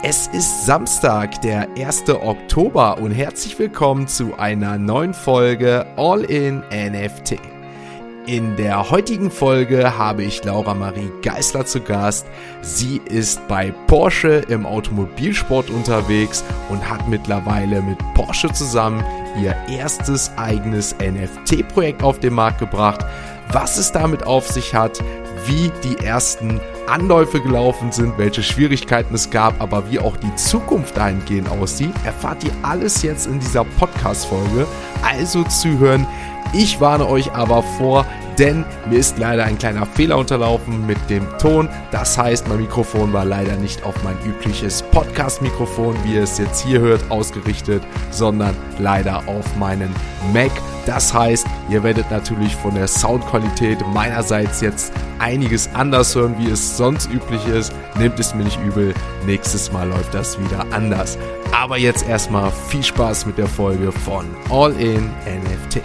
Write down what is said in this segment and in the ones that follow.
Es ist Samstag, der 1. Oktober und herzlich willkommen zu einer neuen Folge All in NFT. In der heutigen Folge habe ich Laura Marie Geisler zu Gast. Sie ist bei Porsche im Automobilsport unterwegs und hat mittlerweile mit Porsche zusammen ihr erstes eigenes NFT-Projekt auf den Markt gebracht. Was es damit auf sich hat, wie die ersten Anläufe gelaufen sind, welche Schwierigkeiten es gab, aber wie auch die Zukunft dahingehend aussieht, erfahrt ihr alles jetzt in dieser Podcast-Folge. Also zuhören. Ich warne euch aber vor, denn mir ist leider ein kleiner Fehler unterlaufen mit dem Ton. Das heißt, mein Mikrofon war leider nicht auf mein übliches Podcast-Mikrofon, wie ihr es jetzt hier hört, ausgerichtet, sondern leider auf meinen Mac. Das heißt, ihr werdet natürlich von der Soundqualität meinerseits jetzt einiges anders hören, wie es sonst üblich ist. Nehmt es mir nicht übel, nächstes Mal läuft das wieder anders. Aber jetzt erstmal viel Spaß mit der Folge von All in NFT.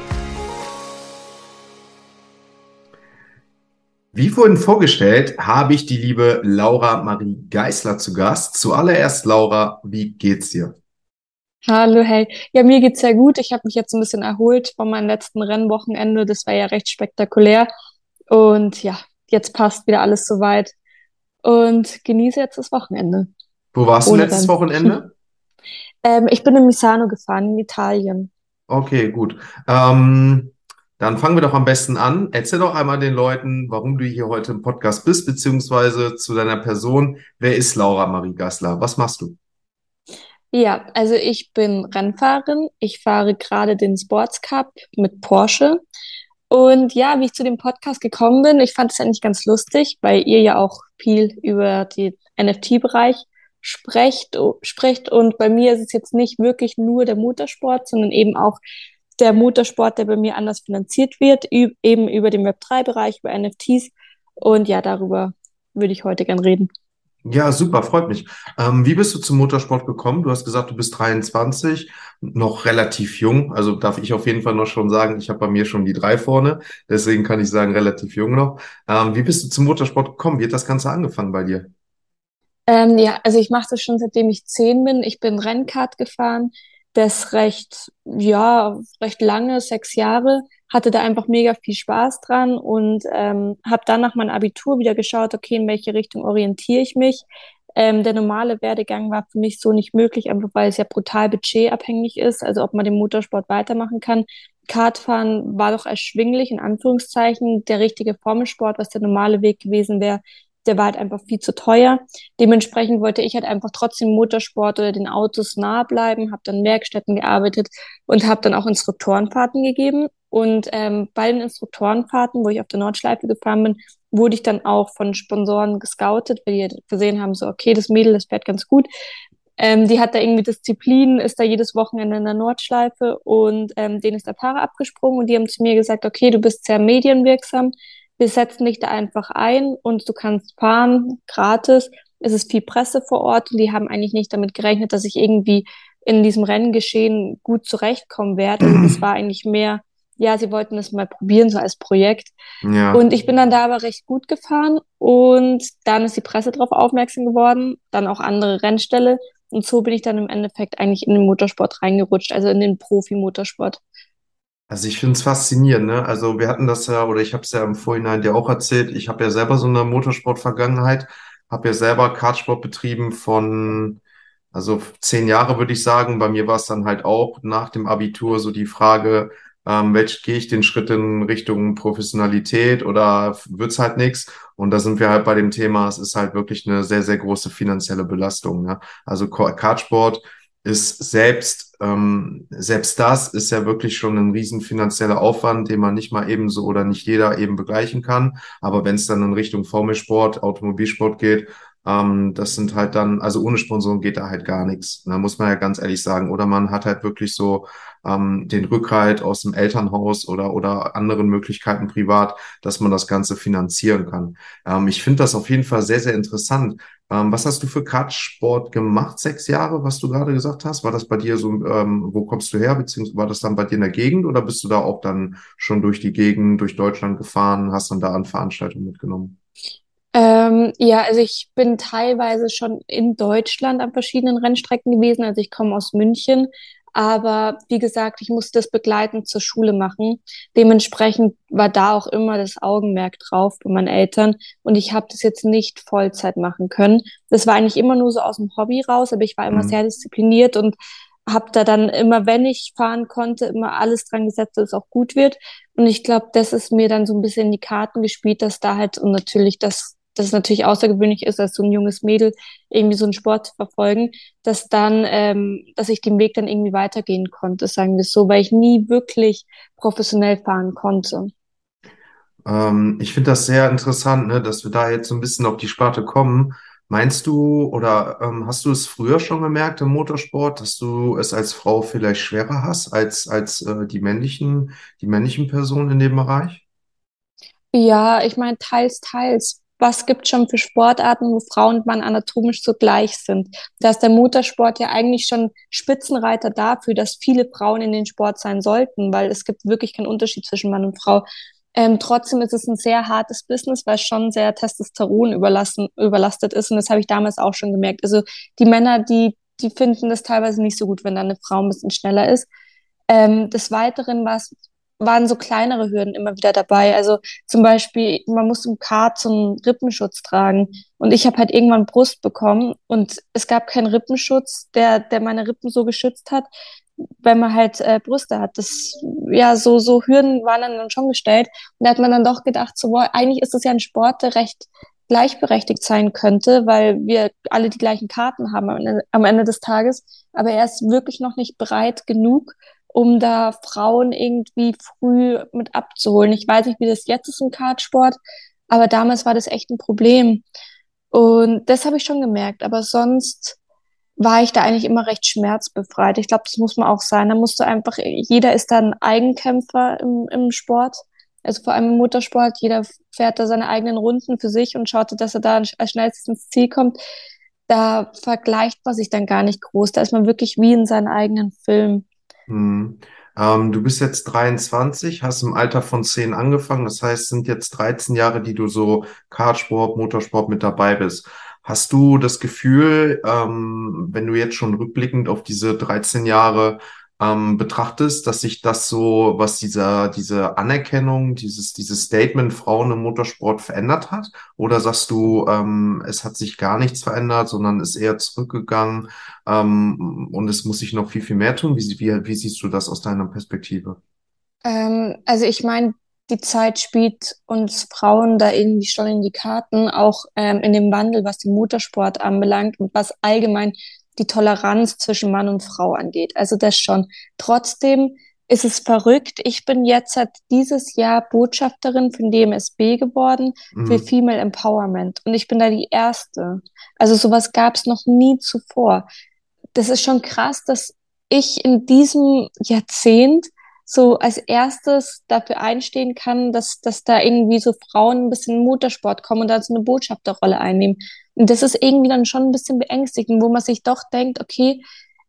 Wie vorhin vorgestellt, habe ich die liebe Laura Marie Geisler zu Gast. Zuallererst, Laura, wie geht's dir? Hallo, hey. Ja, mir geht's sehr gut. Ich habe mich jetzt ein bisschen erholt von meinem letzten Rennwochenende. Das war ja recht spektakulär. Und ja, jetzt passt wieder alles soweit. Und genieße jetzt das Wochenende. Wo warst du letztes Rennen. Wochenende? ähm, ich bin in Misano gefahren, in Italien. Okay, gut. Ähm, dann fangen wir doch am besten an. Erzähl doch einmal den Leuten, warum du hier heute im Podcast bist, beziehungsweise zu deiner Person. Wer ist Laura Marie Gassler? Was machst du? Ja, also ich bin Rennfahrerin. Ich fahre gerade den Sports Cup mit Porsche. Und ja, wie ich zu dem Podcast gekommen bin, ich fand es eigentlich ganz lustig, weil ihr ja auch viel über den NFT-Bereich sprecht, sprecht. Und bei mir ist es jetzt nicht wirklich nur der Motorsport, sondern eben auch der Motorsport, der bei mir anders finanziert wird, eben über den Web3-Bereich, über NFTs. Und ja, darüber würde ich heute gern reden. Ja, super, freut mich. Ähm, wie bist du zum Motorsport gekommen? Du hast gesagt, du bist 23, noch relativ jung. Also darf ich auf jeden Fall noch schon sagen, ich habe bei mir schon die drei vorne. Deswegen kann ich sagen, relativ jung noch. Ähm, wie bist du zum Motorsport gekommen? Wie hat das Ganze angefangen bei dir? Ähm, ja, also ich mache das schon seitdem ich zehn bin. Ich bin Rennkart gefahren das recht, ja, recht lange, sechs Jahre, hatte da einfach mega viel Spaß dran und ähm, habe dann nach meinem Abitur wieder geschaut, okay, in welche Richtung orientiere ich mich. Ähm, der normale Werdegang war für mich so nicht möglich, einfach weil es ja brutal budgetabhängig ist, also ob man den Motorsport weitermachen kann. Kartfahren war doch erschwinglich, in Anführungszeichen, der richtige Formelsport, was der normale Weg gewesen wäre, der war halt einfach viel zu teuer. Dementsprechend wollte ich halt einfach trotzdem Motorsport oder den Autos nahe bleiben, habe dann Werkstätten gearbeitet und habe dann auch Instruktorenfahrten gegeben. Und ähm, bei den Instruktorenfahrten, wo ich auf der Nordschleife gefahren bin, wurde ich dann auch von Sponsoren gescoutet, weil die halt gesehen haben, so, okay, das Mädel, das fährt ganz gut. Ähm, die hat da irgendwie Disziplin, ist da jedes Wochenende in der Nordschleife und ähm, denen ist der Fahrer abgesprungen und die haben zu mir gesagt, okay, du bist sehr medienwirksam, wir setzen dich da einfach ein und du kannst fahren, gratis. Es ist viel Presse vor Ort und die haben eigentlich nicht damit gerechnet, dass ich irgendwie in diesem Renngeschehen gut zurechtkommen werde. Also das war eigentlich mehr, ja, sie wollten es mal probieren, so als Projekt. Ja. Und ich bin dann da aber recht gut gefahren und dann ist die Presse darauf aufmerksam geworden, dann auch andere Rennställe. Und so bin ich dann im Endeffekt eigentlich in den Motorsport reingerutscht, also in den Profi-Motorsport. Also ich finde es faszinierend, ne? Also wir hatten das ja, oder ich habe es ja im Vorhinein dir auch erzählt, ich habe ja selber so eine Motorsport-Vergangenheit, habe ja selber Kartsport betrieben von, also zehn Jahre würde ich sagen. Bei mir war es dann halt auch nach dem Abitur so die Frage, ähm, welch gehe ich den Schritt in Richtung Professionalität oder wird's halt nichts? Und da sind wir halt bei dem Thema, es ist halt wirklich eine sehr, sehr große finanzielle Belastung. Ne? Also Kartsport ist selbst, ähm, selbst das ist ja wirklich schon ein riesen finanzieller Aufwand, den man nicht mal ebenso oder nicht jeder eben begleichen kann. Aber wenn es dann in Richtung Formelsport, Automobilsport geht, ähm, das sind halt dann, also ohne Sponsoren geht da halt gar nichts. Da muss man ja ganz ehrlich sagen. Oder man hat halt wirklich so ähm, den Rückhalt aus dem Elternhaus oder, oder anderen Möglichkeiten privat, dass man das Ganze finanzieren kann. Ähm, ich finde das auf jeden Fall sehr, sehr interessant. Ähm, was hast du für Kartsport gemacht? Sechs Jahre, was du gerade gesagt hast? War das bei dir so, ähm, wo kommst du her? Beziehungsweise war das dann bei dir in der Gegend oder bist du da auch dann schon durch die Gegend, durch Deutschland gefahren, hast dann da an Veranstaltungen mitgenommen? Äh, Ähm, ja, also ich bin teilweise schon in Deutschland an verschiedenen Rennstrecken gewesen. Also ich komme aus München, aber wie gesagt, ich musste das begleitend zur Schule machen. Dementsprechend war da auch immer das Augenmerk drauf bei meinen Eltern und ich habe das jetzt nicht Vollzeit machen können. Das war eigentlich immer nur so aus dem Hobby raus, aber ich war immer mhm. sehr diszipliniert und habe da dann immer, wenn ich fahren konnte, immer alles dran gesetzt, dass es auch gut wird. Und ich glaube, das ist mir dann so ein bisschen in die Karten gespielt, dass da halt und natürlich das dass es natürlich außergewöhnlich ist, als so ein junges Mädel irgendwie so einen Sport zu verfolgen, dass dann, ähm, dass ich den Weg dann irgendwie weitergehen konnte, sagen wir so, weil ich nie wirklich professionell fahren konnte. Ähm, ich finde das sehr interessant, ne, dass wir da jetzt so ein bisschen auf die Sparte kommen. Meinst du oder ähm, hast du es früher schon gemerkt im Motorsport, dass du es als Frau vielleicht schwerer hast als, als äh, die männlichen, die männlichen Personen in dem Bereich? Ja, ich meine, teils, teils was gibt schon für Sportarten, wo Frauen und Mann anatomisch so gleich sind. Da ist der Motorsport ja eigentlich schon Spitzenreiter dafür, dass viele Frauen in den Sport sein sollten, weil es gibt wirklich keinen Unterschied zwischen Mann und Frau. Ähm, trotzdem ist es ein sehr hartes Business, weil es schon sehr Testosteron überlassen, überlastet ist. Und das habe ich damals auch schon gemerkt. Also die Männer, die, die finden das teilweise nicht so gut, wenn da eine Frau ein bisschen schneller ist. Ähm, des Weiteren war es waren so kleinere Hürden immer wieder dabei. Also zum Beispiel, man muss im Kart so einen Rippenschutz tragen. Und ich habe halt irgendwann Brust bekommen und es gab keinen Rippenschutz, der, der meine Rippen so geschützt hat, wenn man halt äh, Brüste hat. Das, ja, so, so Hürden waren dann schon gestellt. Und da hat man dann doch gedacht, so, boah, eigentlich ist das ja ein Sport, der recht gleichberechtigt sein könnte, weil wir alle die gleichen Karten haben am Ende, am Ende des Tages. Aber er ist wirklich noch nicht bereit genug, um da Frauen irgendwie früh mit abzuholen. Ich weiß nicht, wie das jetzt ist im Kartsport, aber damals war das echt ein Problem. Und das habe ich schon gemerkt. Aber sonst war ich da eigentlich immer recht schmerzbefreit. Ich glaube, das muss man auch sein. Da musst du einfach, jeder ist da ein Eigenkämpfer im, im Sport. Also vor allem im Motorsport. Jeder fährt da seine eigenen Runden für sich und schaut, dass er da als schnellstes ins Ziel kommt. Da vergleicht man sich dann gar nicht groß. Da ist man wirklich wie in seinem eigenen Film. Hm. Ähm, du bist jetzt 23, hast im Alter von 10 angefangen. Das heißt, sind jetzt 13 Jahre, die du so Kartsport, Motorsport mit dabei bist. Hast du das Gefühl, ähm, wenn du jetzt schon rückblickend auf diese 13 Jahre ähm, betrachtest, dass sich das so, was dieser, diese Anerkennung, dieses, dieses Statement Frauen im Motorsport verändert hat? Oder sagst du, ähm, es hat sich gar nichts verändert, sondern ist eher zurückgegangen ähm, und es muss sich noch viel, viel mehr tun? Wie, wie, wie siehst du das aus deiner Perspektive? Ähm, also ich meine, die Zeit spielt uns Frauen da irgendwie schon in die Karten, auch ähm, in dem Wandel, was den Motorsport anbelangt und was allgemein die Toleranz zwischen Mann und Frau angeht. Also das schon. Trotzdem ist es verrückt. Ich bin jetzt seit dieses Jahr Botschafterin von DMSB geworden mhm. für Female Empowerment und ich bin da die Erste. Also sowas gab es noch nie zuvor. Das ist schon krass, dass ich in diesem Jahrzehnt so als erstes dafür einstehen kann, dass, dass da irgendwie so Frauen ein bisschen in Motorsport kommen und da so eine Botschafterrolle einnehmen. Und das ist irgendwie dann schon ein bisschen beängstigend, wo man sich doch denkt, okay,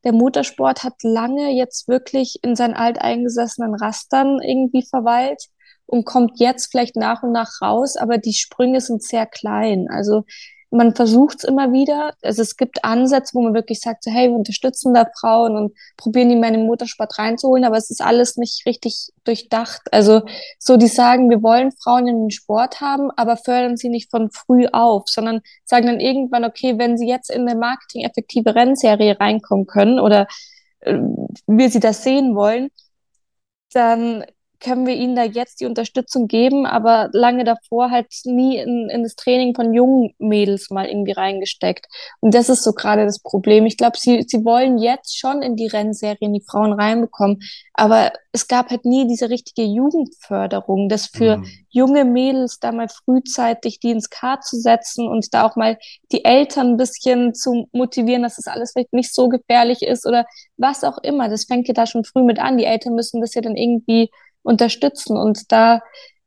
der Motorsport hat lange jetzt wirklich in seinen alteingesessenen Rastern irgendwie verweilt und kommt jetzt vielleicht nach und nach raus, aber die Sprünge sind sehr klein. Also man versucht es immer wieder. Also es gibt Ansätze, wo man wirklich sagt, so, hey, wir unterstützen da Frauen und probieren die mal in den Motorsport reinzuholen, aber es ist alles nicht richtig durchdacht. Also so, die sagen, wir wollen Frauen in den Sport haben, aber fördern sie nicht von früh auf, sondern sagen dann irgendwann, okay, wenn sie jetzt in eine marketing-effektive Rennserie reinkommen können oder äh, wir sie das sehen wollen, dann können wir ihnen da jetzt die Unterstützung geben, aber lange davor halt nie in, in das Training von jungen Mädels mal irgendwie reingesteckt. Und das ist so gerade das Problem. Ich glaube, sie, sie wollen jetzt schon in die Rennserien die Frauen reinbekommen, aber es gab halt nie diese richtige Jugendförderung, das für mhm. junge Mädels da mal frühzeitig die ins Kart zu setzen und da auch mal die Eltern ein bisschen zu motivieren, dass das alles vielleicht nicht so gefährlich ist oder was auch immer. Das fängt ja da schon früh mit an. Die Eltern müssen das ja dann irgendwie unterstützen. Und da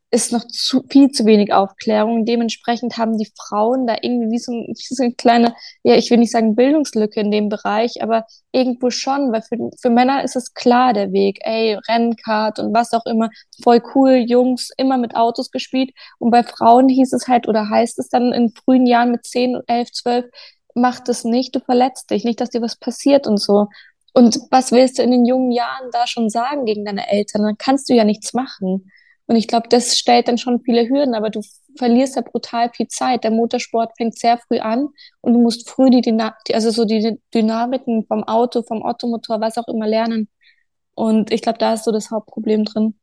ist noch zu, viel zu wenig Aufklärung. Dementsprechend haben die Frauen da irgendwie wie so, wie so eine kleine, ja, ich will nicht sagen Bildungslücke in dem Bereich, aber irgendwo schon, weil für, für Männer ist es klar der Weg. Ey, Rennkart und was auch immer, voll cool, Jungs, immer mit Autos gespielt. Und bei Frauen hieß es halt oder heißt es dann in frühen Jahren mit 10, 11, 12, mach das nicht, du verletzt dich, nicht, dass dir was passiert und so. Und was willst du in den jungen Jahren da schon sagen gegen deine Eltern? Dann kannst du ja nichts machen. Und ich glaube, das stellt dann schon viele Hürden, aber du verlierst ja brutal viel Zeit. Der Motorsport fängt sehr früh an und du musst früh die, Dyna also so die Dynamiken vom Auto, vom Ottomotor, was auch immer lernen. Und ich glaube, da ist so das Hauptproblem drin.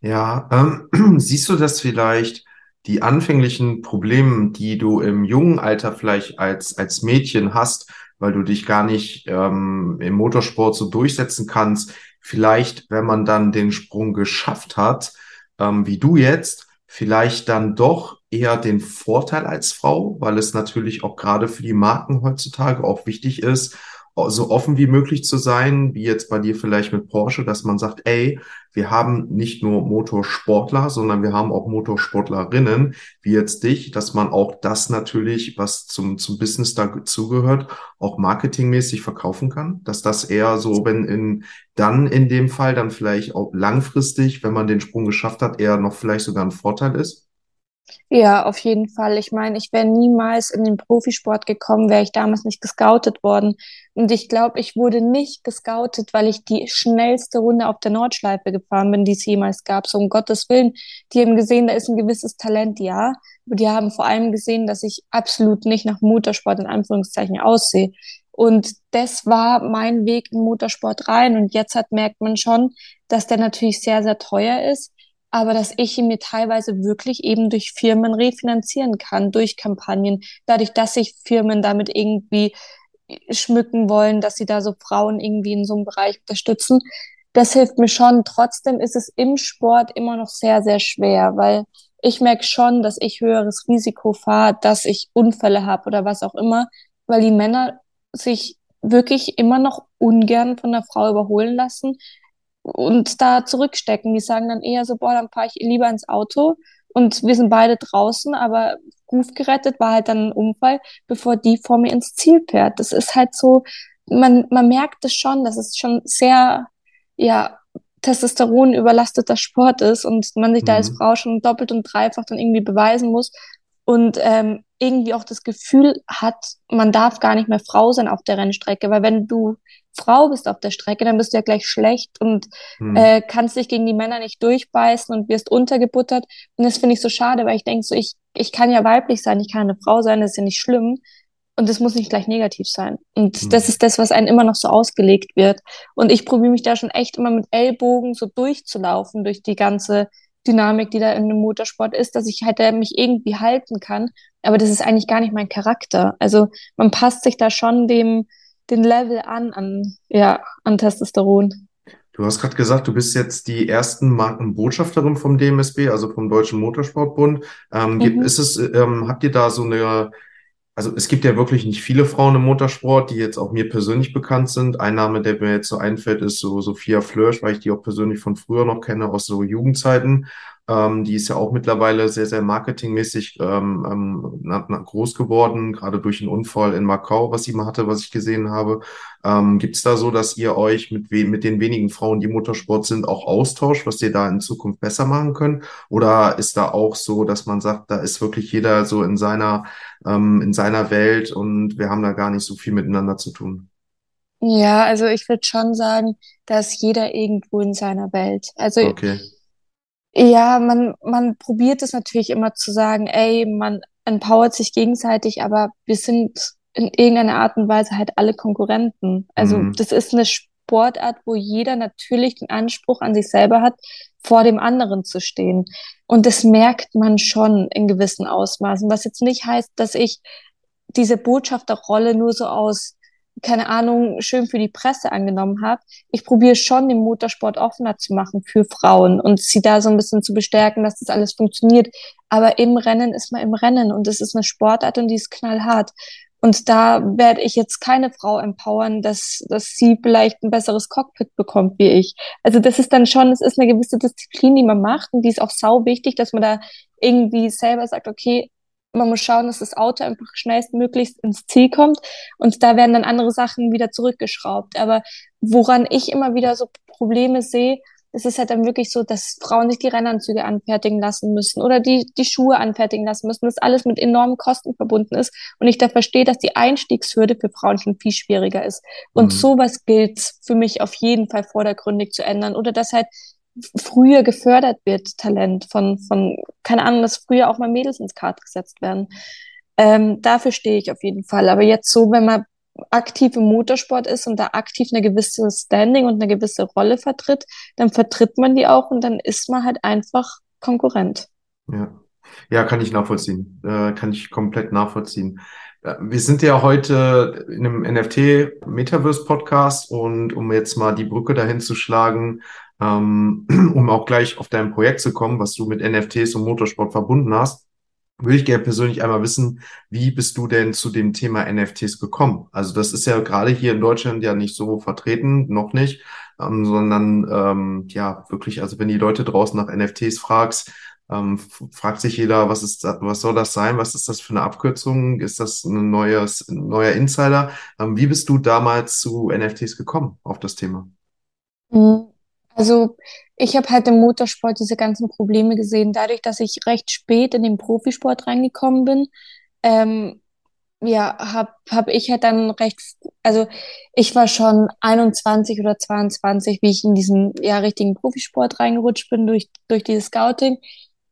Ja, ähm, siehst du das vielleicht, die anfänglichen Probleme, die du im jungen Alter vielleicht als, als Mädchen hast, weil du dich gar nicht ähm, im Motorsport so durchsetzen kannst, vielleicht, wenn man dann den Sprung geschafft hat, ähm, wie du jetzt, vielleicht dann doch eher den Vorteil als Frau, weil es natürlich auch gerade für die Marken heutzutage auch wichtig ist, so offen wie möglich zu sein, wie jetzt bei dir vielleicht mit Porsche, dass man sagt, ey, wir haben nicht nur Motorsportler, sondern wir haben auch Motorsportlerinnen, wie jetzt dich, dass man auch das natürlich, was zum, zum Business dazugehört, auch marketingmäßig verkaufen kann, dass das eher so, wenn in, dann in dem Fall dann vielleicht auch langfristig, wenn man den Sprung geschafft hat, eher noch vielleicht sogar ein Vorteil ist? Ja, auf jeden Fall. Ich meine, ich wäre niemals in den Profisport gekommen, wäre ich damals nicht gescoutet worden. Und ich glaube, ich wurde nicht gescoutet, weil ich die schnellste Runde auf der Nordschleife gefahren bin, die es jemals gab. So um Gottes Willen. Die haben gesehen, da ist ein gewisses Talent, ja. Aber die haben vor allem gesehen, dass ich absolut nicht nach Motorsport in Anführungszeichen aussehe. Und das war mein Weg in Motorsport rein. Und jetzt hat, merkt man schon, dass der natürlich sehr, sehr teuer ist aber dass ich ihn mir teilweise wirklich eben durch Firmen refinanzieren kann, durch Kampagnen, dadurch, dass sich Firmen damit irgendwie schmücken wollen, dass sie da so Frauen irgendwie in so einem Bereich unterstützen. Das hilft mir schon. Trotzdem ist es im Sport immer noch sehr, sehr schwer, weil ich merke schon, dass ich höheres Risiko fahre, dass ich Unfälle habe oder was auch immer, weil die Männer sich wirklich immer noch ungern von der Frau überholen lassen, und da zurückstecken. Die sagen dann eher so, boah, dann fahre ich lieber ins Auto und wir sind beide draußen, aber Ruf gerettet war halt dann ein Unfall, bevor die vor mir ins Ziel fährt. Das ist halt so, man, man merkt es schon, dass es schon sehr, ja, Testosteron überlasteter Sport ist und man sich mhm. da als mhm. Frau schon doppelt und dreifach dann irgendwie beweisen muss und ähm, irgendwie auch das Gefühl hat, man darf gar nicht mehr Frau sein auf der Rennstrecke, weil wenn du Frau bist auf der Strecke, dann bist du ja gleich schlecht und hm. äh, kannst dich gegen die Männer nicht durchbeißen und wirst untergebuttert. Und das finde ich so schade, weil ich denke so, ich, ich kann ja weiblich sein, ich kann eine Frau sein, das ist ja nicht schlimm. Und das muss nicht gleich negativ sein. Und hm. das ist das, was einem immer noch so ausgelegt wird. Und ich probiere mich da schon echt immer mit Ellbogen so durchzulaufen durch die ganze Dynamik, die da in einem Motorsport ist, dass ich halt mich irgendwie halten kann. Aber das ist eigentlich gar nicht mein Charakter. Also man passt sich da schon dem, den Level an, an, ja, an Testosteron. Du hast gerade gesagt, du bist jetzt die ersten Markenbotschafterin vom DMSB, also vom Deutschen Motorsportbund. Ähm, mhm. Ist es, ähm, habt ihr da so eine, also es gibt ja wirklich nicht viele Frauen im Motorsport, die jetzt auch mir persönlich bekannt sind. Ein Name, der mir jetzt so einfällt, ist so Sophia Flörsch, weil ich die auch persönlich von früher noch kenne, aus so Jugendzeiten. Ähm, die ist ja auch mittlerweile sehr, sehr marketingmäßig ähm, ähm, groß geworden, gerade durch einen Unfall in Macau, was sie mal hatte, was ich gesehen habe. Ähm, Gibt es da so, dass ihr euch mit, mit den wenigen Frauen, die Motorsport sind, auch austauscht, was ihr da in Zukunft besser machen könnt? Oder ist da auch so, dass man sagt, da ist wirklich jeder so in seiner, ähm, in seiner Welt und wir haben da gar nicht so viel miteinander zu tun? Ja, also ich würde schon sagen, dass jeder irgendwo in seiner Welt. Also okay. Ja, man, man probiert es natürlich immer zu sagen, ey, man empowert sich gegenseitig, aber wir sind in irgendeiner Art und Weise halt alle Konkurrenten. Also mhm. das ist eine Sportart, wo jeder natürlich den Anspruch an sich selber hat, vor dem anderen zu stehen. Und das merkt man schon in gewissen Ausmaßen, was jetzt nicht heißt, dass ich diese Botschafterrolle nur so aus keine Ahnung, schön für die Presse angenommen habe. Ich probiere schon, den Motorsport offener zu machen für Frauen und sie da so ein bisschen zu bestärken, dass das alles funktioniert. Aber im Rennen ist man im Rennen und es ist eine Sportart und die ist knallhart. Und da werde ich jetzt keine Frau empowern, dass, dass sie vielleicht ein besseres Cockpit bekommt wie ich. Also das ist dann schon, es ist eine gewisse Disziplin, die man macht und die ist auch sau wichtig, dass man da irgendwie selber sagt, okay, man muss schauen, dass das Auto einfach schnellstmöglichst ins Ziel kommt und da werden dann andere Sachen wieder zurückgeschraubt. Aber woran ich immer wieder so Probleme sehe, es ist halt dann wirklich so, dass Frauen sich die Rennanzüge anfertigen lassen müssen oder die, die Schuhe anfertigen lassen müssen, dass alles mit enormen Kosten verbunden ist. Und ich da verstehe, dass die Einstiegshürde für Frauen schon viel schwieriger ist. Und mhm. sowas gilt für mich auf jeden Fall vordergründig zu ändern. Oder dass halt früher gefördert wird, Talent von, von, keine Ahnung, dass früher auch mal Mädels ins Kart gesetzt werden. Ähm, dafür stehe ich auf jeden Fall. Aber jetzt so, wenn man aktiv im Motorsport ist und da aktiv eine gewisse Standing und eine gewisse Rolle vertritt, dann vertritt man die auch und dann ist man halt einfach Konkurrent. Ja, ja kann ich nachvollziehen. Äh, kann ich komplett nachvollziehen. Wir sind ja heute in einem NFT Metaverse Podcast und um jetzt mal die Brücke dahin zu schlagen, ähm, um auch gleich auf dein Projekt zu kommen, was du mit NFTs und Motorsport verbunden hast, würde ich gerne persönlich einmal wissen, wie bist du denn zu dem Thema NFTs gekommen? Also das ist ja gerade hier in Deutschland ja nicht so vertreten, noch nicht, ähm, sondern ähm, ja wirklich, also wenn die Leute draußen nach NFTs fragst, ähm, fragt sich jeder, was ist, was soll das sein? Was ist das für eine Abkürzung? Ist das ein neues, ein neuer Insider? Ähm, wie bist du damals zu NFTs gekommen auf das Thema? Mhm. Also ich habe halt im Motorsport diese ganzen Probleme gesehen, dadurch, dass ich recht spät in den Profisport reingekommen bin. Ähm, ja, habe hab ich halt dann recht, also ich war schon 21 oder 22, wie ich in diesen ja richtigen Profisport reingerutscht bin durch durch dieses Scouting.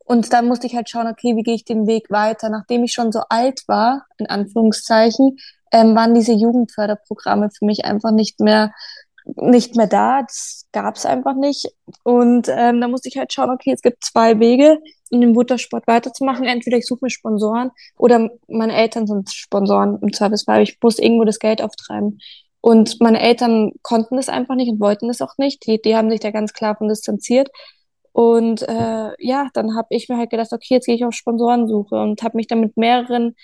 Und dann musste ich halt schauen, okay, wie gehe ich den Weg weiter? Nachdem ich schon so alt war, in Anführungszeichen, ähm, waren diese Jugendförderprogramme für mich einfach nicht mehr nicht mehr da. Das gab es einfach nicht. Und ähm, da musste ich halt schauen, okay, es gibt zwei Wege, in dem Motorsport weiterzumachen. Entweder ich suche mir Sponsoren oder meine Eltern sind Sponsoren im Zweifelsfall. Ich muss irgendwo das Geld auftreiben. Und meine Eltern konnten das einfach nicht und wollten das auch nicht. Die, die haben sich da ganz klar von distanziert. Und äh, ja, dann habe ich mir halt gedacht, okay, jetzt gehe ich auf Sponsorensuche und habe mich dann mit mehreren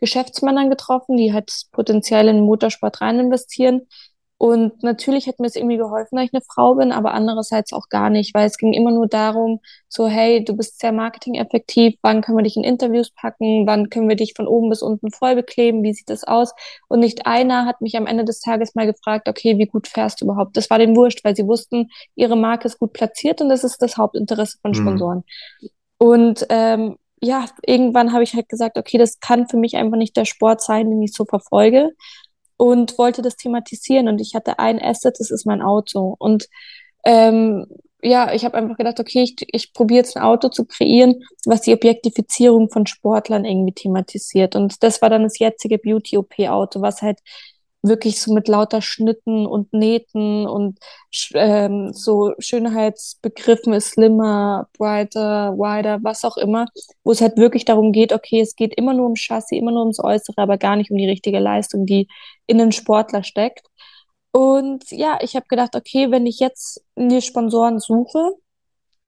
Geschäftsmännern getroffen, die halt potenziell in den Motorsport rein investieren. Und natürlich hat mir es irgendwie geholfen, dass ich eine Frau bin, aber andererseits auch gar nicht, weil es ging immer nur darum, so, hey, du bist sehr marketingeffektiv, wann können wir dich in Interviews packen, wann können wir dich von oben bis unten voll bekleben, wie sieht das aus? Und nicht einer hat mich am Ende des Tages mal gefragt, okay, wie gut fährst du überhaupt? Das war dem wurscht, weil sie wussten, ihre Marke ist gut platziert und das ist das Hauptinteresse von mhm. Sponsoren. Mhm. Und ähm, ja, irgendwann habe ich halt gesagt, okay, das kann für mich einfach nicht der Sport sein, den ich so verfolge und wollte das thematisieren. Und ich hatte ein Asset, das ist mein Auto. Und ähm, ja, ich habe einfach gedacht, okay, ich, ich probiere jetzt ein Auto zu kreieren, was die Objektifizierung von Sportlern irgendwie thematisiert. Und das war dann das jetzige Beauty-OP-Auto, was halt wirklich so mit lauter Schnitten und Nähten und ähm, so Schönheitsbegriffen slimmer, brighter, wider, was auch immer, wo es halt wirklich darum geht, okay, es geht immer nur um Chassis, immer nur ums Äußere, aber gar nicht um die richtige Leistung, die in den Sportler steckt. Und ja, ich habe gedacht, okay, wenn ich jetzt mir Sponsoren suche,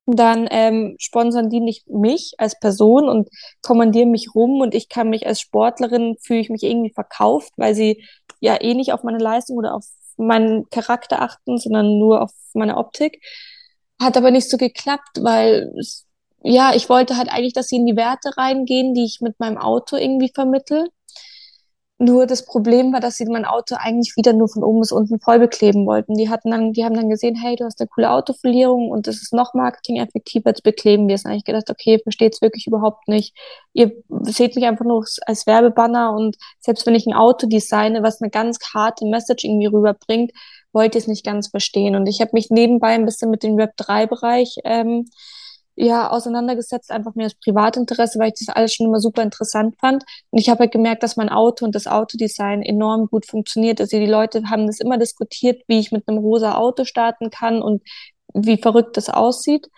dann ähm, sponsern die nicht mich als Person und kommandieren mich rum und ich kann mich als Sportlerin, fühle ich mich irgendwie verkauft, weil sie ja eh nicht auf meine Leistung oder auf meinen Charakter achten, sondern nur auf meine Optik. Hat aber nicht so geklappt, weil ja, ich wollte halt eigentlich, dass sie in die Werte reingehen, die ich mit meinem Auto irgendwie vermittel. Nur das Problem war, dass sie mein Auto eigentlich wieder nur von oben bis unten voll bekleben wollten. Die hatten dann, die haben dann gesehen, hey, du hast eine coole Autofolierung und das ist noch marketing-effektiver, als bekleben wir es. Und ich gedacht, okay, versteht es wirklich überhaupt nicht. Ihr seht mich einfach nur als Werbebanner und selbst wenn ich ein Auto designe, was eine ganz harte Message irgendwie rüberbringt, wollt ihr es nicht ganz verstehen. Und ich habe mich nebenbei ein bisschen mit dem Web3-Bereich ähm, ja auseinandergesetzt, einfach mehr als Privatinteresse, weil ich das alles schon immer super interessant fand. Und ich habe halt gemerkt, dass mein Auto und das Autodesign enorm gut funktioniert. Also die Leute haben das immer diskutiert, wie ich mit einem rosa Auto starten kann und wie verrückt das aussieht.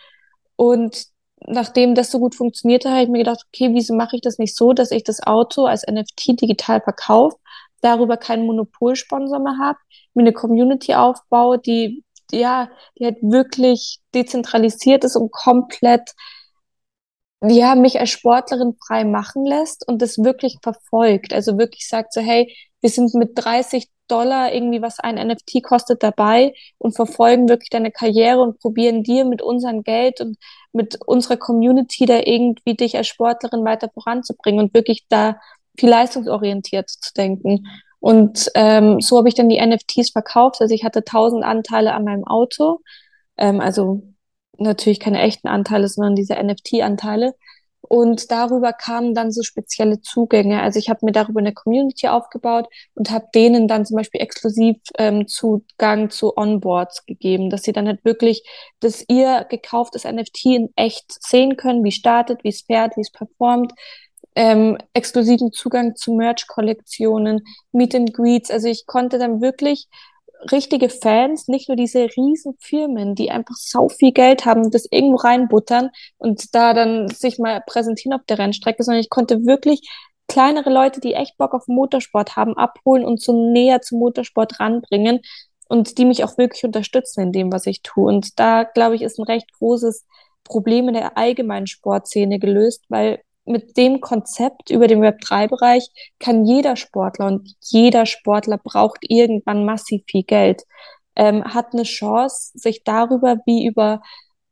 Und nachdem das so gut funktionierte, habe ich mir gedacht, okay, wieso mache ich das nicht so, dass ich das Auto als NFT digital verkaufe, darüber keinen Monopolsponsor mehr habe, mir eine Community aufbaue, die ja, die halt wirklich dezentralisiert ist und komplett ja, mich als Sportlerin frei machen lässt und das wirklich verfolgt. Also wirklich sagt so, hey, wir sind mit 30 Dollar irgendwie, was ein NFT kostet, dabei und verfolgen wirklich deine Karriere und probieren dir mit unserem Geld und mit unserer Community da irgendwie dich als Sportlerin weiter voranzubringen und wirklich da viel leistungsorientiert zu denken. Und ähm, so habe ich dann die NFTs verkauft. Also ich hatte 1000 Anteile an meinem Auto. Ähm, also natürlich keine echten Anteile, sondern diese NFT-Anteile. Und darüber kamen dann so spezielle Zugänge. Also ich habe mir darüber eine Community aufgebaut und habe denen dann zum Beispiel exklusiv ähm, Zugang zu Onboards gegeben, dass sie dann halt wirklich dass ihr gekauftes NFT in echt sehen können, wie startet, wie es fährt, wie es performt, ähm, exklusiven Zugang zu Merch-Kollektionen, Meet and Greets. Also ich konnte dann wirklich richtige Fans, nicht nur diese riesen Firmen, die einfach so viel Geld haben, das irgendwo reinbuttern und da dann sich mal präsentieren auf der Rennstrecke, sondern ich konnte wirklich kleinere Leute, die echt Bock auf Motorsport haben, abholen und so näher zum Motorsport ranbringen und die mich auch wirklich unterstützen in dem, was ich tue. Und da, glaube ich, ist ein recht großes Problem in der allgemeinen Sportszene gelöst, weil mit dem Konzept über den Web3-Bereich kann jeder Sportler und jeder Sportler braucht irgendwann massiv viel Geld, ähm, hat eine Chance, sich darüber wie über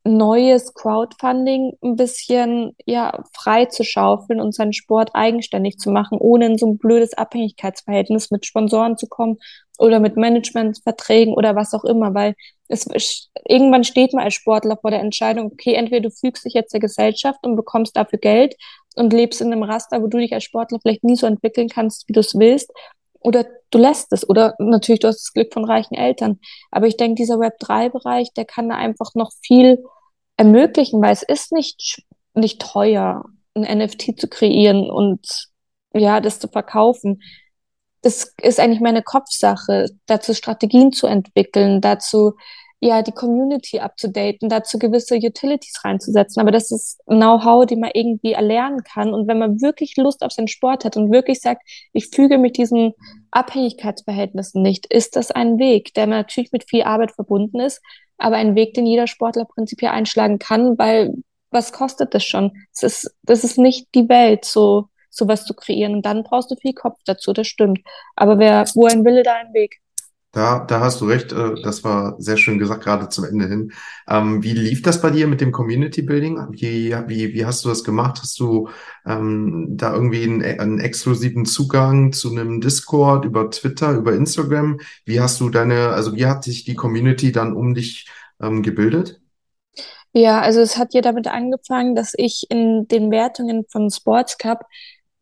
neues Crowdfunding ein bisschen ja frei zu schaufeln und seinen Sport eigenständig zu machen, ohne in so ein blödes Abhängigkeitsverhältnis mit Sponsoren zu kommen oder mit Managementverträgen oder was auch immer, weil es irgendwann steht man als Sportler vor der Entscheidung, okay, entweder du fügst dich jetzt der Gesellschaft und bekommst dafür Geld und lebst in einem Raster, wo du dich als Sportler vielleicht nie so entwickeln kannst, wie du es willst, oder du lässt es. Oder natürlich, du hast das Glück von reichen Eltern. Aber ich denke, dieser Web3-Bereich, der kann da einfach noch viel ermöglichen, weil es ist nicht, nicht teuer, ein NFT zu kreieren und ja, das zu verkaufen. Das ist eigentlich meine Kopfsache, dazu Strategien zu entwickeln, dazu ja, die Community abzudaten, dazu gewisse Utilities reinzusetzen. Aber das ist Know-how, die man irgendwie erlernen kann. Und wenn man wirklich Lust auf seinen Sport hat und wirklich sagt, ich füge mich diesen Abhängigkeitsverhältnissen nicht, ist das ein Weg, der natürlich mit viel Arbeit verbunden ist, aber ein Weg, den jeder Sportler prinzipiell einschlagen kann, weil was kostet das schon? Es ist, das ist nicht die Welt, so sowas zu kreieren. Und dann brauchst du viel Kopf dazu, das stimmt. Aber wer, wo ein Wille, da ein Weg. Da, da hast du recht, äh, das war sehr schön gesagt, gerade zum Ende hin. Ähm, wie lief das bei dir mit dem Community Building? Wie, wie, wie hast du das gemacht? Hast du ähm, da irgendwie einen, einen exklusiven Zugang zu einem Discord über Twitter, über Instagram? Wie hast du deine, also wie hat sich die Community dann um dich ähm, gebildet? Ja, also es hat ja damit angefangen, dass ich in den Wertungen von Sports Cup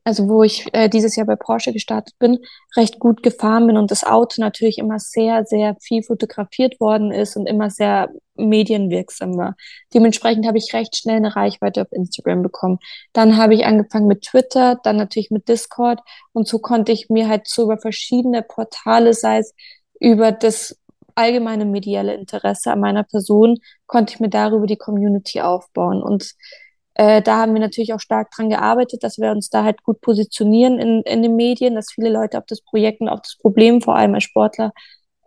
also wo ich äh, dieses Jahr bei Porsche gestartet bin, recht gut gefahren bin und das Auto natürlich immer sehr, sehr viel fotografiert worden ist und immer sehr medienwirksam war. Dementsprechend habe ich recht schnell eine Reichweite auf Instagram bekommen. Dann habe ich angefangen mit Twitter, dann natürlich mit Discord und so konnte ich mir halt so über verschiedene Portale, sei es über das allgemeine medielle Interesse an meiner Person, konnte ich mir darüber die Community aufbauen und äh, da haben wir natürlich auch stark dran gearbeitet, dass wir uns da halt gut positionieren in, in den Medien, dass viele Leute auf das Projekt und auf das Problem, vor allem als Sportler,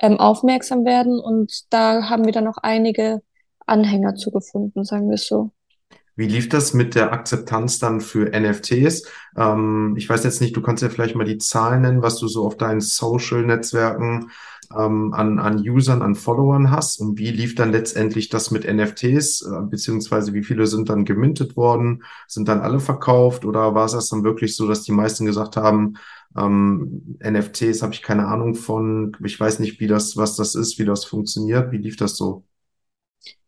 ähm, aufmerksam werden. Und da haben wir dann auch einige Anhänger zugefunden, sagen wir es so. Wie lief das mit der Akzeptanz dann für NFTs? Ähm, ich weiß jetzt nicht, du kannst ja vielleicht mal die Zahlen nennen, was du so auf deinen Social-Netzwerken ähm, an, an Usern, an Followern hast und wie lief dann letztendlich das mit NFTs, äh, beziehungsweise wie viele sind dann gemintet worden, sind dann alle verkauft oder war es das dann wirklich so, dass die meisten gesagt haben, ähm, NFTs habe ich keine Ahnung von, ich weiß nicht, wie das, was das ist, wie das funktioniert, wie lief das so?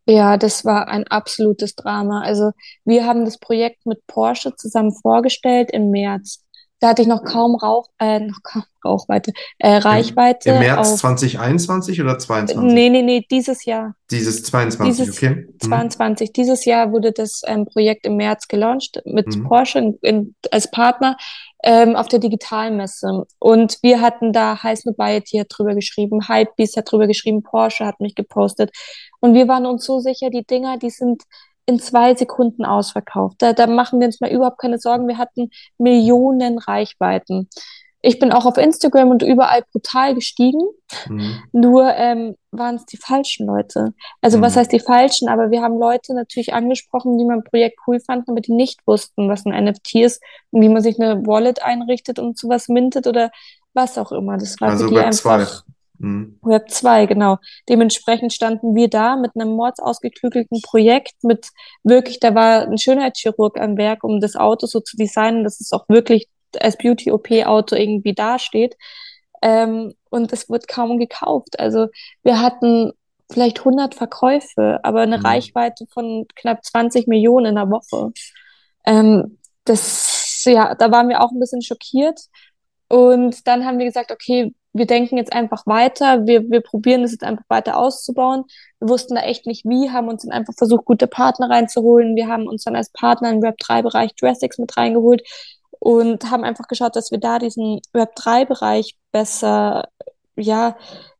Ja, das war ein absolutes Drama. Also wir haben das Projekt mit Porsche zusammen vorgestellt im März. Da hatte ich noch kaum Rauch, äh, noch kaum Rauchweite, äh, Reichweite. Im, Im März auf, 2021 oder 22? Nee, nee, nee, dieses Jahr. Dieses 22, dieses okay. 22. Mhm. Dieses Jahr wurde das ähm, Projekt im März gelauncht mit mhm. Porsche in, in, als Partner ähm, auf der Digitalmesse. Und wir hatten da Heiß Nobiety hat drüber geschrieben, Hypebeast hat drüber geschrieben, Porsche hat mich gepostet. Und wir waren uns so sicher, die Dinger, die sind in zwei Sekunden ausverkauft. Da, da machen wir uns mal überhaupt keine Sorgen. Wir hatten Millionen Reichweiten. ich bin auch auf Instagram und überall brutal gestiegen. Mhm. Nur ähm, waren es die falschen Leute. Also mhm. was heißt die falschen? Aber wir haben Leute natürlich angesprochen, die mein Projekt cool fanden, aber die nicht wussten, was ein NFT ist und wie man sich eine Wallet einrichtet und sowas mintet oder was auch immer. Das war also für die einfach 2. Mhm. Web 2, genau. Dementsprechend standen wir da mit einem mordsausgeklügelten Projekt, mit wirklich, da war ein Schönheitschirurg am Werk, um das Auto so zu designen, dass es auch wirklich als Beauty-OP-Auto irgendwie dasteht. Ähm, und es wird kaum gekauft. Also wir hatten vielleicht 100 Verkäufe, aber eine mhm. Reichweite von knapp 20 Millionen in der Woche. Ähm, das, ja, da waren wir auch ein bisschen schockiert. Und dann haben wir gesagt, okay, wir denken jetzt einfach weiter, wir, wir probieren das jetzt einfach weiter auszubauen. Wir wussten da echt nicht wie, haben uns dann einfach versucht, gute Partner reinzuholen. Wir haben uns dann als Partner im Web3-Bereich Dressix mit reingeholt und haben einfach geschaut, dass wir da diesen Web3-Bereich besser, ja,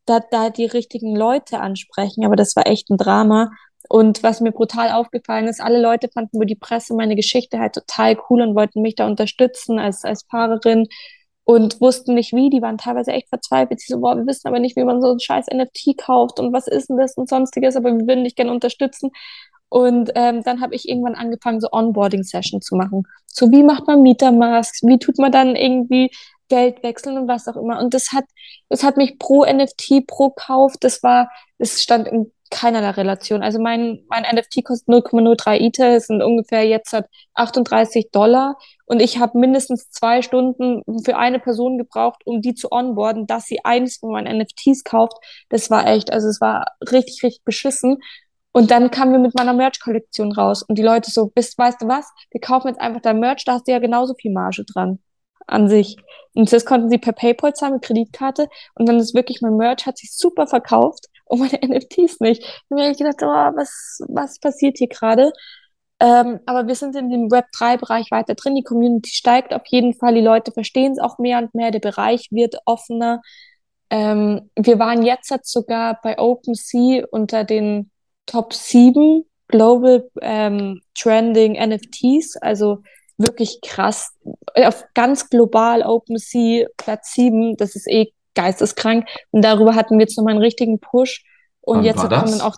da, da die richtigen Leute ansprechen. Aber das war echt ein Drama. Und was mir brutal aufgefallen ist, alle Leute fanden über die Presse meine Geschichte halt total cool und wollten mich da unterstützen als, als Fahrerin und wussten nicht wie. Die waren teilweise echt verzweifelt. Sie so, boah, wir wissen aber nicht, wie man so ein scheiß NFT kauft und was ist denn das und sonstiges, aber wir würden dich gerne unterstützen. Und ähm, dann habe ich irgendwann angefangen, so Onboarding-Session zu machen. So, wie macht man Mietermasks? Wie tut man dann irgendwie Geld wechseln und was auch immer. Und das hat, das hat mich pro NFT, pro Kauf, das war, das stand in keinerlei Relation. Also mein, mein NFT kostet 0,03 Ether, sind ungefähr jetzt 38 Dollar. Und ich habe mindestens zwei Stunden für eine Person gebraucht, um die zu onboarden, dass sie eines von meinen NFTs kauft. Das war echt, also es war richtig, richtig beschissen. Und dann kamen wir mit meiner Merch-Kollektion raus und die Leute so, bist, weißt du was, wir kaufen jetzt einfach dein Merch, da hast du ja genauso viel Marge dran an sich. Und das konnten sie per PayPal zahlen mit Kreditkarte und dann ist wirklich mein Merch hat sich super verkauft und meine NFTs nicht. Und mir habe ich gedacht, oh, was, was passiert hier gerade? Ähm, aber wir sind in dem Web3-Bereich weiter drin. Die Community steigt auf jeden Fall. Die Leute verstehen es auch mehr und mehr. Der Bereich wird offener. Ähm, wir waren jetzt sogar bei OpenSea unter den Top 7 Global ähm, Trending NFTs, also wirklich krass. Auf ganz global OpenSea Platz 7, das ist eh geisteskrank. Und darüber hatten wir jetzt nochmal einen richtigen Push. Und Wann jetzt kommen auch.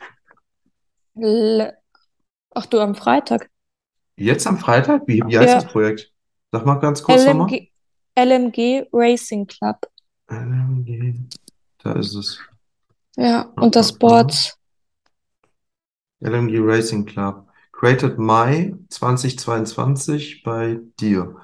Ach du, am Freitag. Jetzt am Freitag? Wie, wie heißt Ja. das Projekt? Sag mal ganz kurz nochmal. LMG, LMG Racing Club. LMG. Da ist es. Ja, und das. Board. LMG Racing Club. Created Mai 2022 bei dir.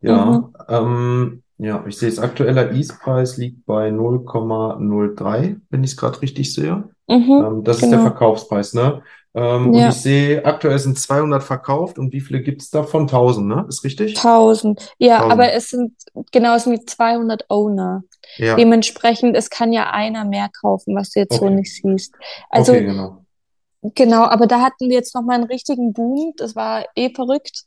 Ja, Mhm. ähm, ja, ich sehe es. Aktueller Ease-Preis liegt bei 0,03, wenn ich es gerade richtig sehe. Mhm, Ähm, das ist der genau. Verkaufspreis, ne? Ähm, und Ja. ich sehe, aktuell sind 200 verkauft und wie viele gibt es davon? 1000, ne? Ist richtig? 1000. Ja, 1000. aber es sind, genau, es sind 200 Owner. Ja, Dementsprechend, es kann ja einer mehr kaufen, was du jetzt so okay. nicht siehst. Also, Okay, genau. genau, aber da hatten wir jetzt nochmal einen richtigen Boom. Das war eh verrückt.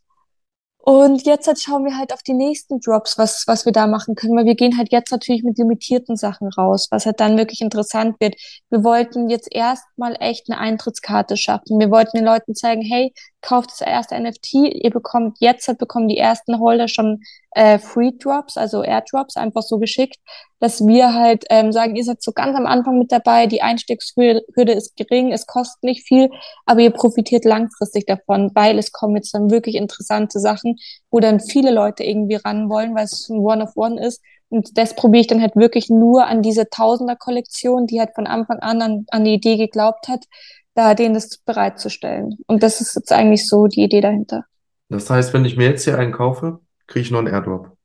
Und jetzt halt schauen wir halt auf die nächsten Drops, was, was wir da machen können, weil wir gehen halt jetzt natürlich mit limitierten Sachen raus, was halt dann wirklich interessant wird. Wir wollten jetzt erstmal echt eine Eintrittskarte schaffen. Wir wollten den Leuten zeigen, hey, kauft das erste NFT, ihr bekommt jetzt halt bekommen die ersten Holder schon äh, Free Drops, also Airdrops, einfach so geschickt, dass wir halt ähm, sagen, ihr seid so ganz am Anfang mit dabei, die Einstiegshürde Hürde ist gering, es kostet nicht viel, aber ihr profitiert langfristig davon, weil es kommen jetzt dann wirklich interessante Sachen, wo dann viele Leute irgendwie ran wollen, weil es ein One-of-One ist. Und das probiere ich dann halt wirklich nur an diese Tausender-Kollektion, die halt von Anfang an an, an die Idee geglaubt hat, da denen das bereitzustellen. Und das ist jetzt eigentlich so die Idee dahinter. Das heißt, wenn ich mir jetzt hier einen kaufe, kriege ich noch einen Airdrop.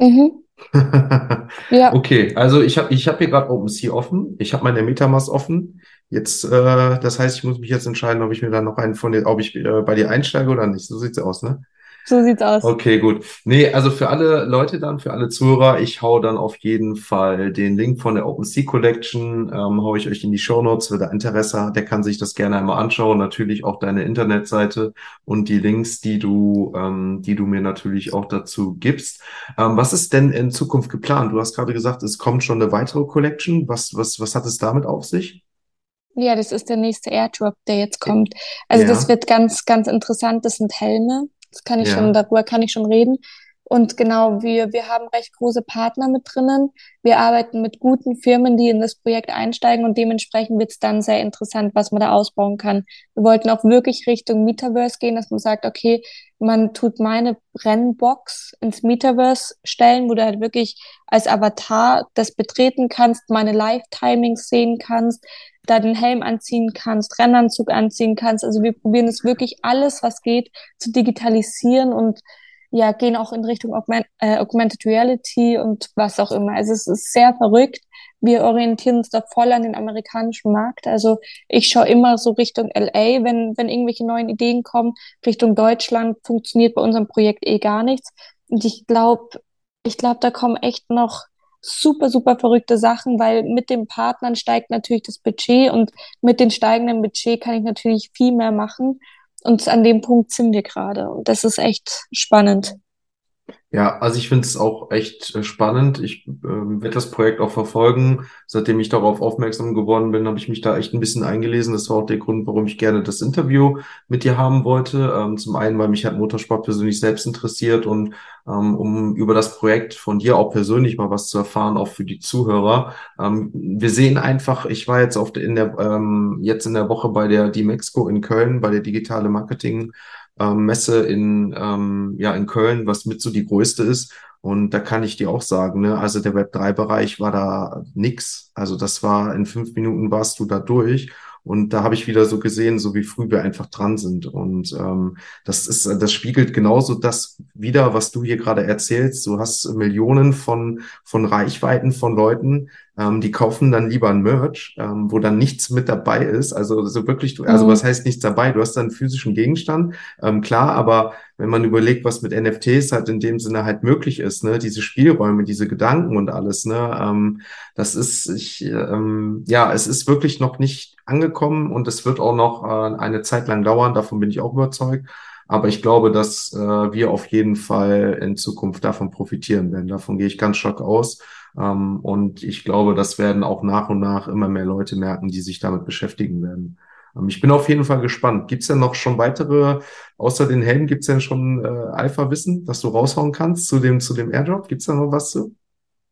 Mhm. Ja, Okay, also ich habe ich hab hier gerade OpenSea offen. Ich habe meine Metamask offen. Jetzt, äh, das heißt, ich muss mich jetzt entscheiden, ob ich mir dann noch einen von dir, ob ich äh, bei dir einsteige oder nicht. So sieht's aus, ne? So sieht's aus. Okay, gut. Nee, also für alle Leute dann, für alle Zuhörer, ich hau dann auf jeden Fall den Link von der OpenSea Collection, ähm, hau ich euch in die Show Notes. Wer da Interesse hat, der kann sich das gerne einmal anschauen. Natürlich auch deine Internetseite und die Links, die du, ähm, die du mir natürlich auch dazu gibst. Ähm, was ist denn in Zukunft geplant? Du hast gerade gesagt, es kommt schon eine weitere Collection. Was, was, was hat es damit auf sich? Ja, das ist der nächste Airdrop, der jetzt kommt. Also das Ja, wird ganz, ganz interessant. Das sind Helme. Das kann ich schon, ja, darüber kann ich schon reden. Und genau, wir, wir haben recht große Partner mit drinnen. Wir arbeiten mit guten Firmen, die in das Projekt einsteigen und dementsprechend wird es dann sehr interessant, was man da ausbauen kann. Wir wollten auch wirklich Richtung Metaverse gehen, dass man sagt, okay, man tut meine Rennbox ins Metaverse stellen, wo du halt wirklich als Avatar das betreten kannst, meine Live-Timings sehen kannst, da den Helm anziehen kannst, Rennanzug anziehen kannst. Also wir probieren es wirklich alles, was geht, zu digitalisieren und ja, gehen auch in Richtung Augment, äh, Augmented Reality und was auch immer. Also es ist sehr verrückt. Wir orientieren uns da voll an den amerikanischen Markt. Also ich schaue immer so Richtung LA, wenn, wenn irgendwelche neuen Ideen kommen. Richtung Deutschland funktioniert bei unserem Projekt eh gar nichts. Und ich glaube, ich glaube, da kommen echt noch super, super verrückte Sachen, weil mit den Partnern steigt natürlich das Budget und mit dem steigenden Budget kann ich natürlich viel mehr machen. Und an dem Punkt sind wir gerade. Und das ist echt spannend. Ja, also ich finde es auch echt äh, spannend. Ich ähm, werde das Projekt auch verfolgen. Seitdem ich darauf aufmerksam geworden bin, habe ich mich da echt ein bisschen eingelesen. Das war auch der Grund, warum ich gerne das Interview mit dir haben wollte. Ähm, zum einen, weil mich halt Motorsport persönlich selbst interessiert und ähm, um über das Projekt von dir auch persönlich mal was zu erfahren, auch für die Zuhörer. Ähm, wir sehen einfach, ich war jetzt auf der, in der ähm, jetzt in der Woche bei der D-Mexco in Köln, bei der digitale Marketing ähm, Messe in, ähm, ja, in Köln, was mit so die größte ist. Und da kann ich dir auch sagen, ne, also der Web3-Bereich war da nix. Also das war, in fünf Minuten warst du da durch. Und da habe ich wieder so gesehen, so wie früh wir einfach dran sind. Und ähm, das ist, das spiegelt genauso das wieder, was du hier gerade erzählst. Du hast Millionen von von Reichweiten von Leuten, ähm, die kaufen dann lieber ein Merch, ähm, wo dann nichts mit dabei ist. Also so wirklich, also mhm. was heißt nichts dabei? Du hast dann einen physischen Gegenstand, ähm, klar, aber wenn man überlegt, was mit NFTs halt in dem Sinne halt möglich ist, ne, diese Spielräume, diese Gedanken und alles, ne, ähm, das ist, ich, ähm, ja, es ist wirklich noch nicht angekommen und es wird auch noch äh, eine Zeit lang dauern, davon bin ich auch überzeugt. Aber ich glaube, dass äh, wir auf jeden Fall in Zukunft davon profitieren werden. Davon gehe ich ganz stark aus. Ähm, und ich glaube, das werden auch nach und nach immer mehr Leute merken, die sich damit beschäftigen werden. Ähm, ich bin auf jeden Fall gespannt. Gibt es denn noch schon weitere, außer den Helmen, gibt es denn schon äh, Alpha-Wissen, das du raushauen kannst zu dem, zu dem Airdrop? Gibt es da noch was zu?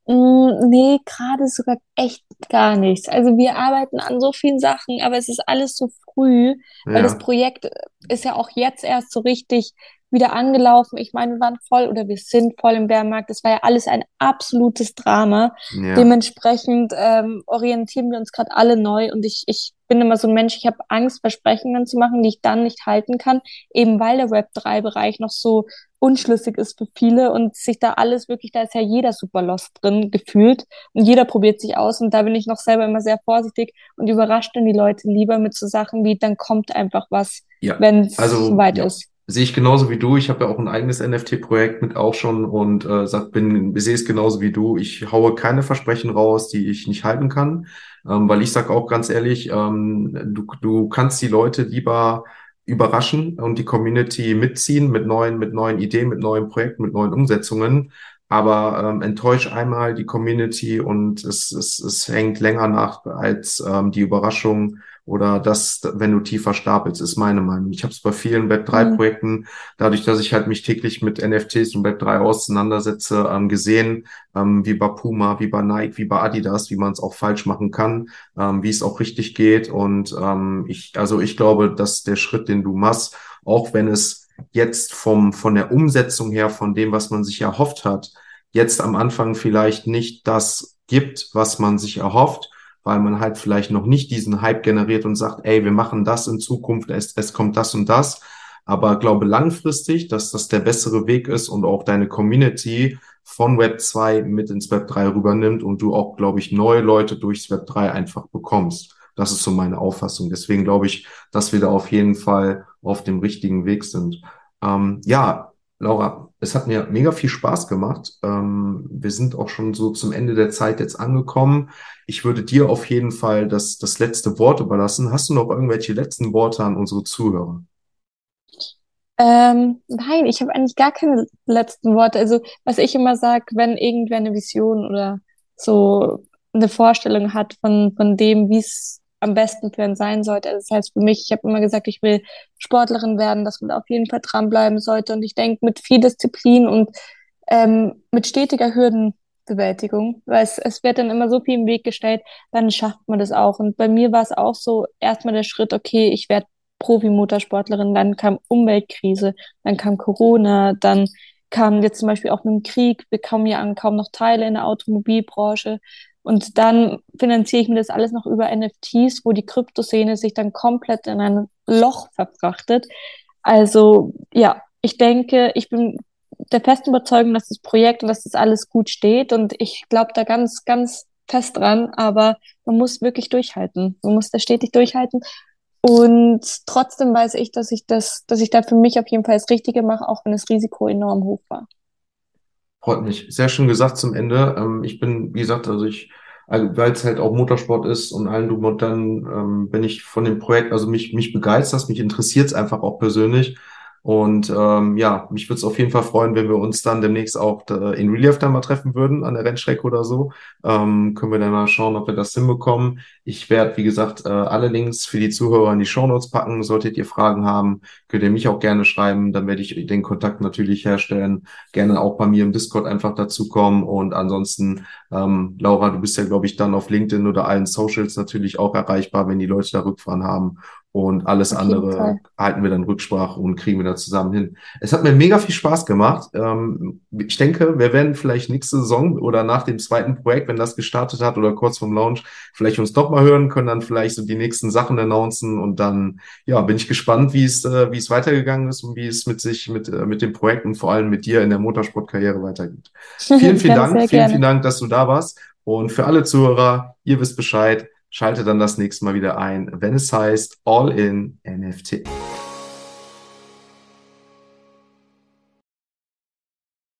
Mm, nee, gerade sogar echt gar nichts. Also wir arbeiten an so vielen Sachen, aber es ist alles so früh, weil ja. das Projekt ist ja auch jetzt erst so richtig wieder angelaufen. Ich meine, wir waren voll oder wir sind voll im Bärenmarkt. Das war ja alles ein absolutes Drama. Ja. Dementsprechend ähm, orientieren wir uns gerade alle neu und ich, ich bin immer so ein Mensch, ich habe Angst, Versprechungen zu machen, die ich dann nicht halten kann, eben weil der Web3-Bereich noch so unschlüssig ist für viele und sich da alles wirklich, da ist ja jeder super lost drin gefühlt und jeder probiert sich aus und da bin ich noch selber immer sehr vorsichtig und überrascht dann die Leute lieber mit so Sachen wie, dann kommt einfach was, ja. wenn es also, soweit ja. ist. Sehe ich genauso wie du. Ich habe ja auch ein eigenes NFT-Projekt mit auch schon und äh, sag, bin, sehe es genauso wie du. Ich haue keine Versprechen raus, die ich nicht halten kann, ähm, weil ich sag auch ganz ehrlich, ähm, du, du kannst die Leute lieber überraschen und die Community mitziehen mit neuen, mit neuen Ideen, mit neuen Projekten, mit neuen Umsetzungen. Aber ähm, enttäusch einmal die Community und es, es, es hängt länger nach als ähm, die Überraschung oder das, wenn du tiefer stapelst, ist meine Meinung. Ich habe es bei vielen Web3-Projekten, mhm. dadurch, dass ich halt mich täglich mit NFTs und Web3 auseinandersetze, ähm, gesehen, ähm, wie bei Puma, wie bei Nike, wie bei Adidas, wie man es auch falsch machen kann, ähm, wie es auch richtig geht. Und ähm, ich, also ich glaube, dass der Schritt, den du machst, auch wenn es jetzt vom, von der Umsetzung her, von dem, was man sich erhofft hat, jetzt am Anfang vielleicht nicht das gibt, was man sich erhofft, weil man halt vielleicht noch nicht diesen Hype generiert und sagt, ey, wir machen das in Zukunft, es, es kommt das und das. Aber glaube langfristig, dass das der bessere Weg ist und auch deine Community von Web 2 mit ins Web 3 rübernimmt und du auch, glaube ich, neue Leute durchs Web 3 einfach bekommst. Das ist so meine Auffassung. Deswegen glaube ich, dass wir da auf jeden Fall auf dem richtigen Weg sind. Ähm, ja, Laura, es hat mir mega viel Spaß gemacht. Ähm, wir sind auch schon so zum Ende der Zeit jetzt angekommen. Ich würde dir auf jeden Fall das, das letzte Wort überlassen. Hast du noch irgendwelche letzten Worte an unsere Zuhörer? Ähm, nein, ich habe eigentlich gar keine letzten Worte. Also, was ich immer sage, wenn irgendwer eine Vision oder so eine Vorstellung hat von, von dem, wie es am besten für ihn sein sollte. Also das heißt für mich, ich habe immer gesagt, ich will Sportlerin werden, dass man auf jeden Fall dranbleiben sollte. Und ich denke, mit viel Disziplin und ähm, mit stetiger Hürdenbewältigung, weil es, es wird dann immer so viel im Weg gestellt, dann schafft man das auch. Und bei mir war es auch so, erstmal der Schritt, okay, ich werde Profi-Motorsportlerin, dann kam Umweltkrise, dann kam Corona, dann kam jetzt zum Beispiel auch mit dem Krieg, bekommen ja kaum noch Teile in der Automobilbranche. Und dann finanziere ich mir das alles noch über NFTs, wo die Kryptoszene sich dann komplett in ein Loch verfrachtet. Also ja, ich denke, ich bin der festen Überzeugung, dass das Projekt und dass das alles gut steht. Und ich glaube da ganz, ganz fest dran. Aber man muss wirklich durchhalten. Man muss da stetig durchhalten. Und trotzdem weiß ich, dass ich das, dass ich da für mich auf jeden Fall das Richtige mache, auch wenn das Risiko enorm hoch war. Freut mich. Sehr schön gesagt zum Ende. Ähm, ich bin, wie gesagt, also ich, weil es halt auch Motorsport ist und allen du und dann ähm, bin ich von dem Projekt, also mich, mich begeistert, mich interessiert es einfach auch persönlich. Und ähm, ja, mich würde es auf jeden Fall freuen, wenn wir uns dann demnächst auch da in Relief dann mal treffen würden an der Rennstrecke oder so. Ähm, können wir dann mal schauen, ob wir das hinbekommen. Ich werde, wie gesagt, äh, alle Links für die Zuhörer in die Show Notes packen. Solltet ihr Fragen haben, könnt ihr mich auch gerne schreiben. Dann werde ich den Kontakt natürlich herstellen. Gerne auch bei mir im Discord einfach dazukommen. Und ansonsten, ähm, Laura, du bist ja, glaube ich, dann auf LinkedIn oder allen Socials natürlich auch erreichbar, wenn die Leute da Rückfahren haben. Und alles andere halten wir dann Rücksprache und kriegen wir da zusammen hin. Es hat mir mega viel Spaß gemacht. Ähm, ich denke, wir werden vielleicht nächste Saison oder nach dem zweiten Projekt, wenn das gestartet hat oder kurz vorm Launch, vielleicht uns doch mal hören, können dann vielleicht so die nächsten Sachen announcen und dann, ja, bin ich gespannt, wie es, äh, wie es weitergegangen ist und wie es mit sich, mit, äh, mit dem Projekt und vor allem mit dir in der Motorsportkarriere weitergeht. Vielen, vielen Dank. Vielen, gerne. vielen Dank, dass du da warst. Und für alle Zuhörer, ihr wisst Bescheid. Schalte dann das nächste Mal wieder ein, wenn es heißt All in NFT.